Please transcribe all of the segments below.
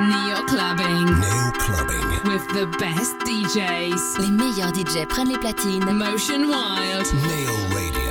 Neo Clubbing. Neo Clubbing. With the best DJs. Les meilleurs DJs prennent les platines. Motion Wild. Neo Radio.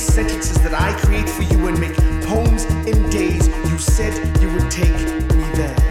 these sentences that I create for you and make poems in days you said you would take me there.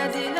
Medina.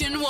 Motion